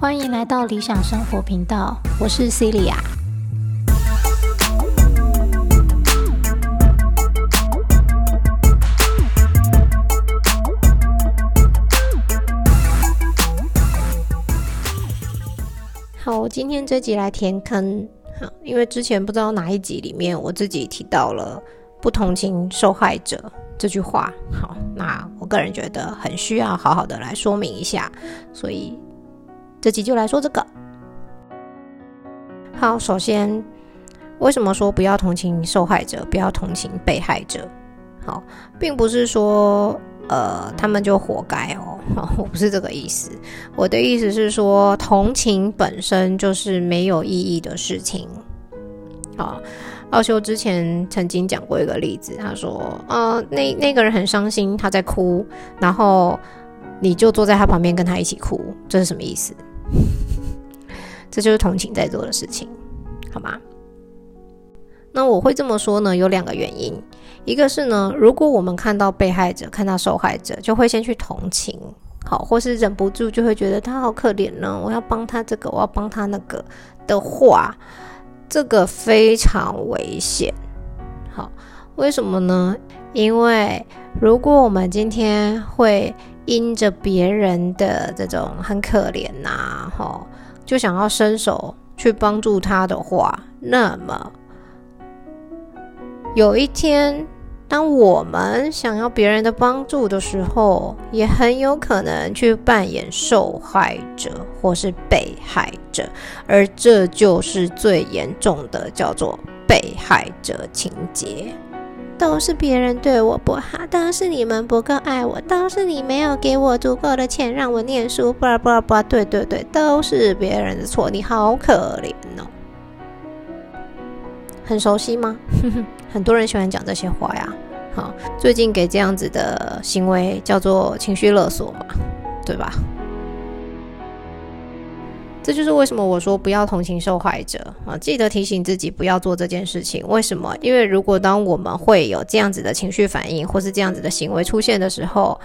欢迎来到理想生活频道，我是 Celia。好，我今天这集来填坑。好，因为之前不知道哪一集里面我自己提到了“不同情受害者”这句话。好，那我个人觉得很需要好好的来说明一下，所以。这集就来说这个。好，首先，为什么说不要同情受害者，不要同情被害者？好，并不是说，呃，他们就活该哦。我不是这个意思。我的意思是说，同情本身就是没有意义的事情。好，奥修之前曾经讲过一个例子，他说，呃，那那个人很伤心，他在哭，然后你就坐在他旁边跟他一起哭，这是什么意思？这就是同情在做的事情，好吗？那我会这么说呢，有两个原因。一个是呢，如果我们看到被害者、看到受害者，就会先去同情，好，或是忍不住就会觉得他好可怜呢，我要帮他这个，我要帮他那个的话，这个非常危险。好，为什么呢？因为如果我们今天会因着别人的这种很可怜呐，哈，就想要伸手去帮助他的话，那么有一天，当我们想要别人的帮助的时候，也很有可能去扮演受害者或是被害者，而这就是最严重的，叫做被害者情节。都是别人对我不好，都是你们不够爱我，都是你没有给我足够的钱让我念书，不不不，对对对，都是别人的错，你好可怜哦。很熟悉吗？很多人喜欢讲这些话呀。好，最近给这样子的行为叫做情绪勒索嘛，对吧？这就是为什么我说不要同情受害者啊！记得提醒自己不要做这件事情。为什么？因为如果当我们会有这样子的情绪反应，或是这样子的行为出现的时候，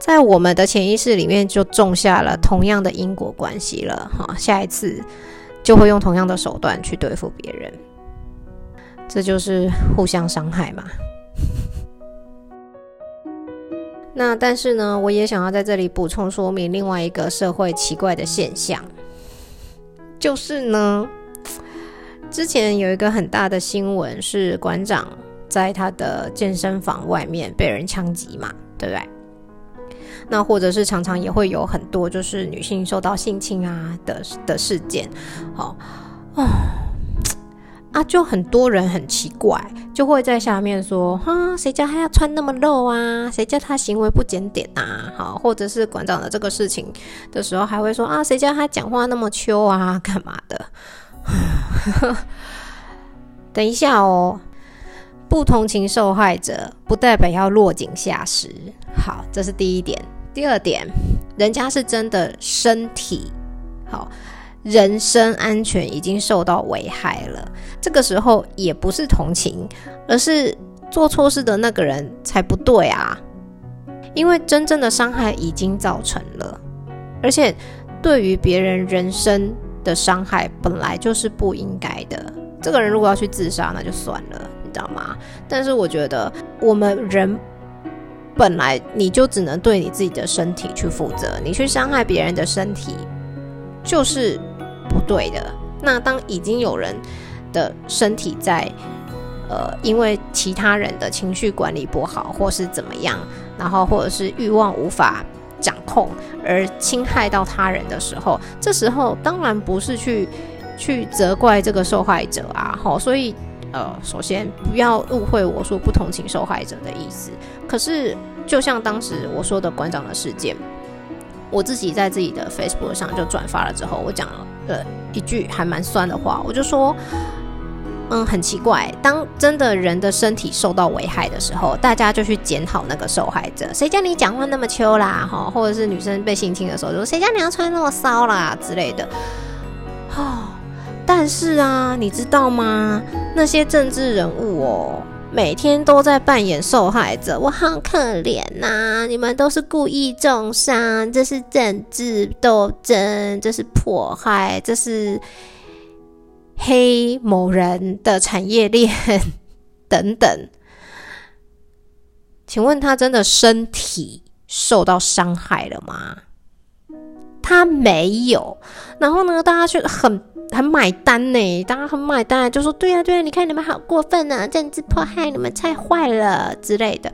在我们的潜意识里面就种下了同样的因果关系了哈。下一次就会用同样的手段去对付别人，这就是互相伤害嘛。那但是呢，我也想要在这里补充说明另外一个社会奇怪的现象。就是呢，之前有一个很大的新闻是馆长在他的健身房外面被人枪击嘛，对不对？那或者是常常也会有很多就是女性受到性侵啊的的事件，好哦。啊，就很多人很奇怪，就会在下面说：哈，谁叫他要穿那么露啊？谁叫他行为不检点啊？好，或者是馆长的这个事情的时候，还会说：啊，谁叫他讲话那么秋啊？干嘛的？等一下哦，不同情受害者，不代表要落井下石。好，这是第一点。第二点，人家是真的身体好。人身安全已经受到危害了，这个时候也不是同情，而是做错事的那个人才不对啊！因为真正的伤害已经造成了，而且对于别人人生的伤害本来就是不应该的。这个人如果要去自杀，那就算了，你知道吗？但是我觉得我们人本来你就只能对你自己的身体去负责，你去伤害别人的身体，就是。不对的。那当已经有人的身体在，呃，因为其他人的情绪管理不好，或是怎么样，然后或者是欲望无法掌控而侵害到他人的时候，这时候当然不是去去责怪这个受害者啊。好，所以呃，首先不要误会我说不同情受害者的意思。可是就像当时我说的馆长的事件。我自己在自己的 Facebook 上就转发了之后，我讲了呃一句还蛮酸的话，我就说，嗯，很奇怪，当真的人的身体受到危害的时候，大家就去检讨那个受害者，谁叫你讲话那么秋啦，哈，或者是女生被性侵的时候，说谁叫你要穿那么骚啦之类的，哦，但是啊，你知道吗？那些政治人物哦，每天都在扮演受害者，我好可怜呐！你们都是故意重伤，这是政治斗争，这是迫害，这是黑某人的产业链等等。请问他真的身体受到伤害了吗？他没有。然后呢，大家却很。很买单呢，大家很买单，就说对呀对呀，你看你们好过分啊，政治迫害你们太坏了之类的。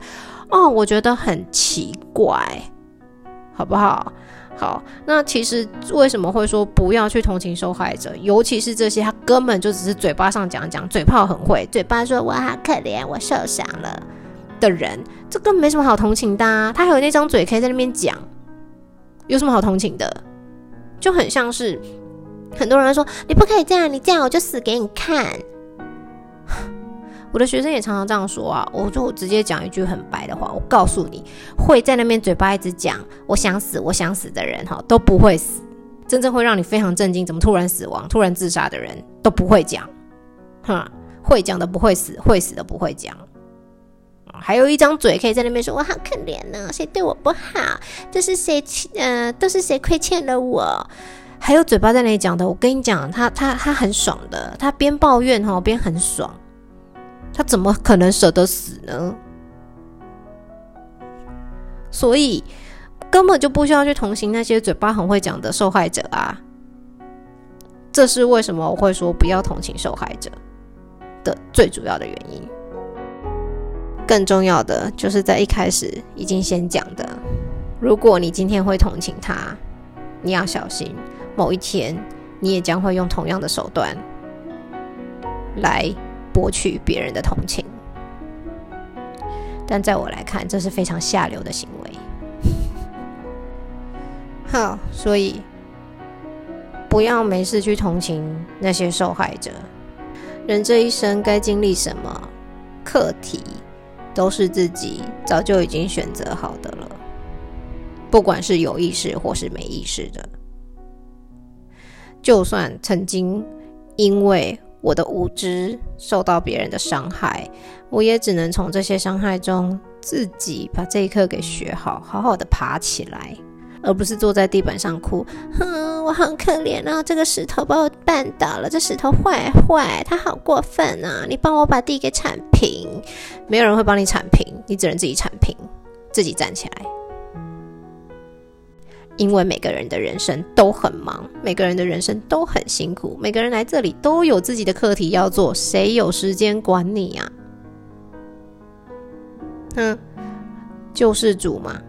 哦，我觉得很奇怪，好不好？好，那其实为什么会说不要去同情受害者？尤其是这些他根本就只是嘴巴上讲讲，嘴炮很会，嘴巴说我好可怜，我受伤了的人，这根本没什么好同情的。啊。他还有那张嘴可以在那边讲，有什么好同情的？就很像是。很多人说你不可以这样，你这样我就死给你看。我的学生也常常这样说啊，我就直接讲一句很白的话，我告诉你会在那边嘴巴一直讲我想死我想死的人哈都不会死，真正会让你非常震惊，怎么突然死亡、突然自杀的人都不会讲，哈，会讲的不会死，会死的不会讲。还有一张嘴可以在那边说我好可怜呢，谁对我不好，这是谁呃都是谁亏欠了我。还有嘴巴在那里讲的，我跟你讲，他他他很爽的，他边抱怨哈边很爽，他怎么可能舍得死呢？所以根本就不需要去同情那些嘴巴很会讲的受害者啊！这是为什么我会说不要同情受害者的最主要的原因。更重要的就是在一开始已经先讲的，如果你今天会同情他，你要小心。某一天，你也将会用同样的手段来博取别人的同情。但在我来看，这是非常下流的行为。好，所以不要没事去同情那些受害者。人这一生该经历什么课题，都是自己早就已经选择好的了，不管是有意识或是没意识的。就算曾经因为我的无知受到别人的伤害，我也只能从这些伤害中自己把这一课给学好，好好的爬起来，而不是坐在地板上哭。哼，我好可怜啊！这个石头把我绊倒了，这石头坏坏，它好过分啊！你帮我把地给铲平，没有人会帮你铲平，你只能自己铲平，自己站起来。因为每个人的人生都很忙，每个人的人生都很辛苦，每个人来这里都有自己的课题要做，谁有时间管你啊？哼，救世主嘛，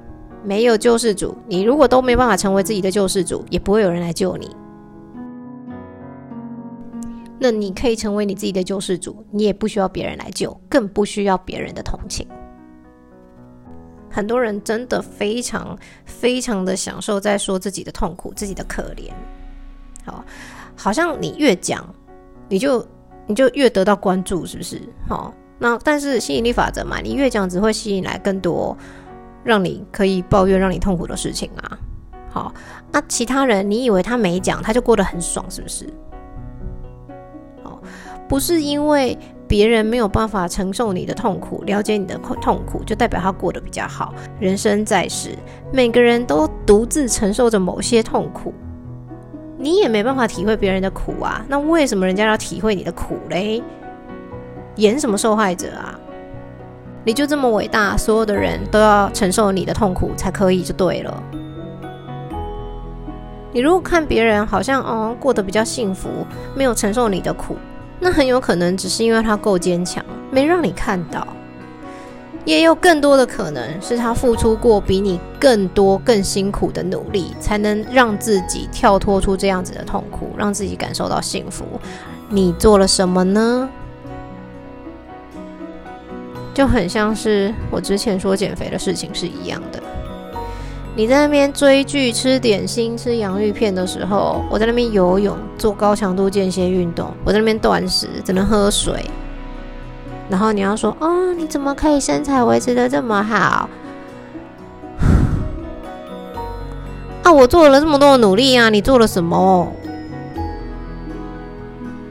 没有救世主，你如果都没办法成为自己的救世主，也不会有人来救你。那你可以成为你自己的救世主，你也不需要别人来救，更不需要别人的同情。很多人真的非常非常的享受在说自己的痛苦、自己的可怜，好，好像你越讲，你就你就越得到关注，是不是？好，那但是吸引力法则嘛，你越讲只会吸引来更多让你可以抱怨、让你痛苦的事情啊。好，那其他人你以为他没讲，他就过得很爽，是不是？好，不是因为。别人没有办法承受你的痛苦，了解你的痛苦，就代表他过得比较好。人生在世，每个人都独自承受着某些痛苦，你也没办法体会别人的苦啊。那为什么人家要体会你的苦嘞？演什么受害者啊？你就这么伟大，所有的人都要承受你的痛苦才可以，就对了。你如果看别人好像哦过得比较幸福，没有承受你的苦。那很有可能只是因为他够坚强，没让你看到；也有更多的可能是他付出过比你更多、更辛苦的努力，才能让自己跳脱出这样子的痛苦，让自己感受到幸福。你做了什么呢？就很像是我之前说减肥的事情是一样的。你在那边追剧、吃点心、吃洋芋片的时候，我在那边游泳、做高强度间歇运动。我在那边断食，只能喝水。然后你要说：“哦，你怎么可以身材维持的这么好？”啊，我做了这么多的努力啊！你做了什么？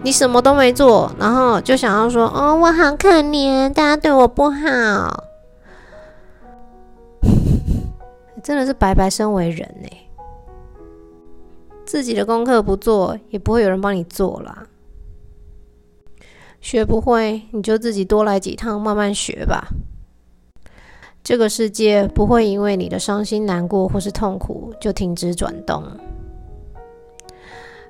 你什么都没做，然后就想要说：“哦，我好可怜，大家对我不好。”真的是白白身为人呢，自己的功课不做，也不会有人帮你做啦。学不会，你就自己多来几趟，慢慢学吧。这个世界不会因为你的伤心难过或是痛苦就停止转动。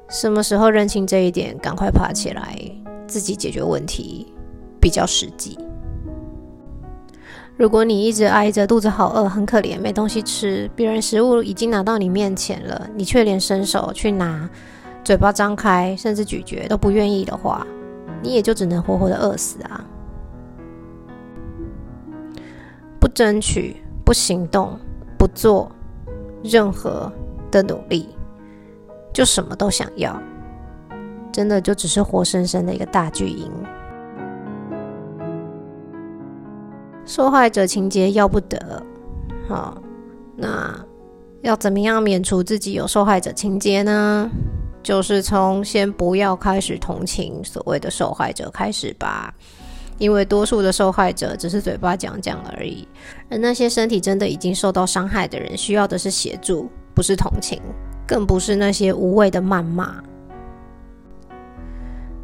什么时候认清这一点，赶快爬起来，自己解决问题比较实际。如果你一直挨着，肚子好饿，很可怜，没东西吃，别人食物已经拿到你面前了，你却连伸手去拿、嘴巴张开，甚至咀嚼都不愿意的话，你也就只能活活的饿死啊！不争取，不行动，不做任何的努力。就什么都想要，真的就只是活生生的一个大巨婴。受害者情节要不得，好，那要怎么样免除自己有受害者情节呢？就是从先不要开始同情所谓的受害者开始吧，因为多数的受害者只是嘴巴讲讲而已，而那些身体真的已经受到伤害的人，需要的是协助，不是同情。更不是那些无谓的谩骂。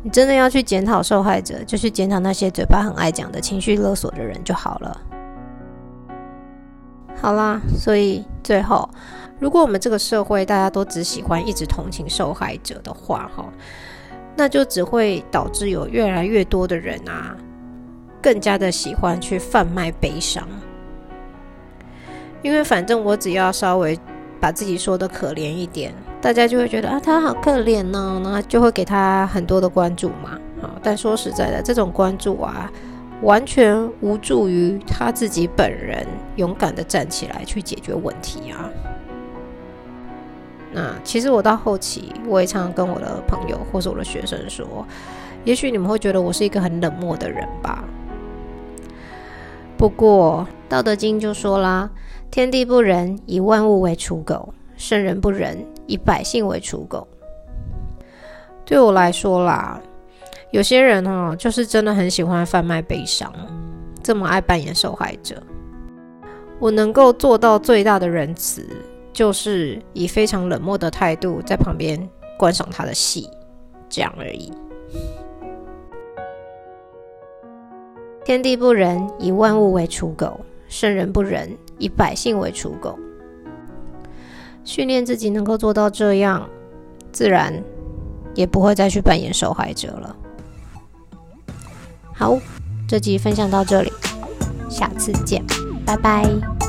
你真的要去检讨受害者，就去检讨那些嘴巴很爱讲的情绪勒索的人就好了。好啦，所以最后，如果我们这个社会大家都只喜欢一直同情受害者的话，哈，那就只会导致有越来越多的人啊，更加的喜欢去贩卖悲伤，因为反正我只要稍微。把自己说的可怜一点，大家就会觉得啊，他好可怜呢，那就会给他很多的关注嘛。好，但说实在的，这种关注啊，完全无助于他自己本人勇敢的站起来去解决问题啊。那其实我到后期，我也常常跟我的朋友或是我的学生说，也许你们会觉得我是一个很冷漠的人吧。不过《道德经》就说啦。天地不仁，以万物为刍狗；圣人不仁，以百姓为刍狗。对我来说啦，有些人哈，就是真的很喜欢贩卖悲伤，这么爱扮演受害者。我能够做到最大的仁慈，就是以非常冷漠的态度在旁边观赏他的戏，这样而已。天地不仁，以万物为刍狗；圣人不仁。以百姓为刍狗，训练自己能够做到这样，自然也不会再去扮演受害者了。好，这集分享到这里，下次见，拜拜。